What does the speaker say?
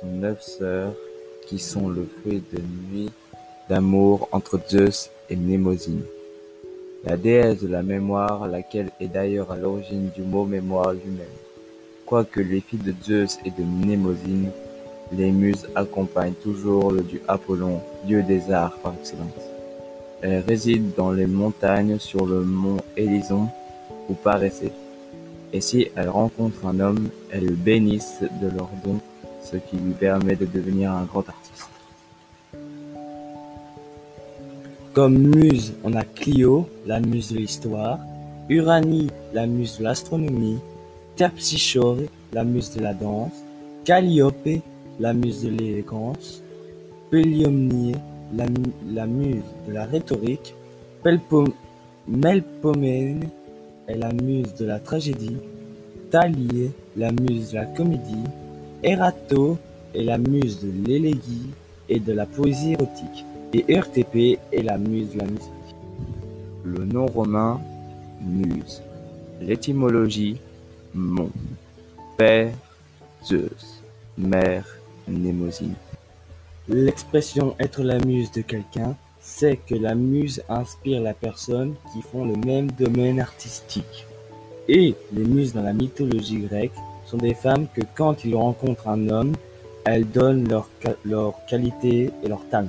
sont neuf sœurs qui sont le fruit d'une nuit d'amour entre Zeus et Mnémosyne, la déesse de la mémoire, laquelle est d'ailleurs à l'origine du mot mémoire lui-même. Quoique les filles de Zeus et de Mnémosyne, les muses accompagnent toujours le dieu Apollon, dieu des arts par excellence. Elles résident dans les montagnes sur le mont Élison ou Paressé. Et si elles rencontrent un homme, elles le bénissent de leurs dons, ce qui lui permet de devenir un grand artiste. Comme muse, on a Clio, la muse de l'histoire, Uranie, la muse de l'astronomie, Terpsichore, la muse de la danse, Calliope, la muse de l'élégance, Péliomnie, la, muse de la rhétorique, Melpomène est la muse de la tragédie, Thalie, la muse de la comédie, Erato est la muse de l'élégie et de la poésie érotique, et RTP est la muse de la musique. Le nom romain, muse. L'étymologie, mont. Père, Zeus. Mère, Mnémosyne. L'expression être la muse de quelqu'un, c'est que la muse inspire la personne qui font le même domaine artistique. Et les muses dans la mythologie grecque sont des femmes que quand ils rencontrent un homme, elles donnent leur, ca- leur qualité et leur talent.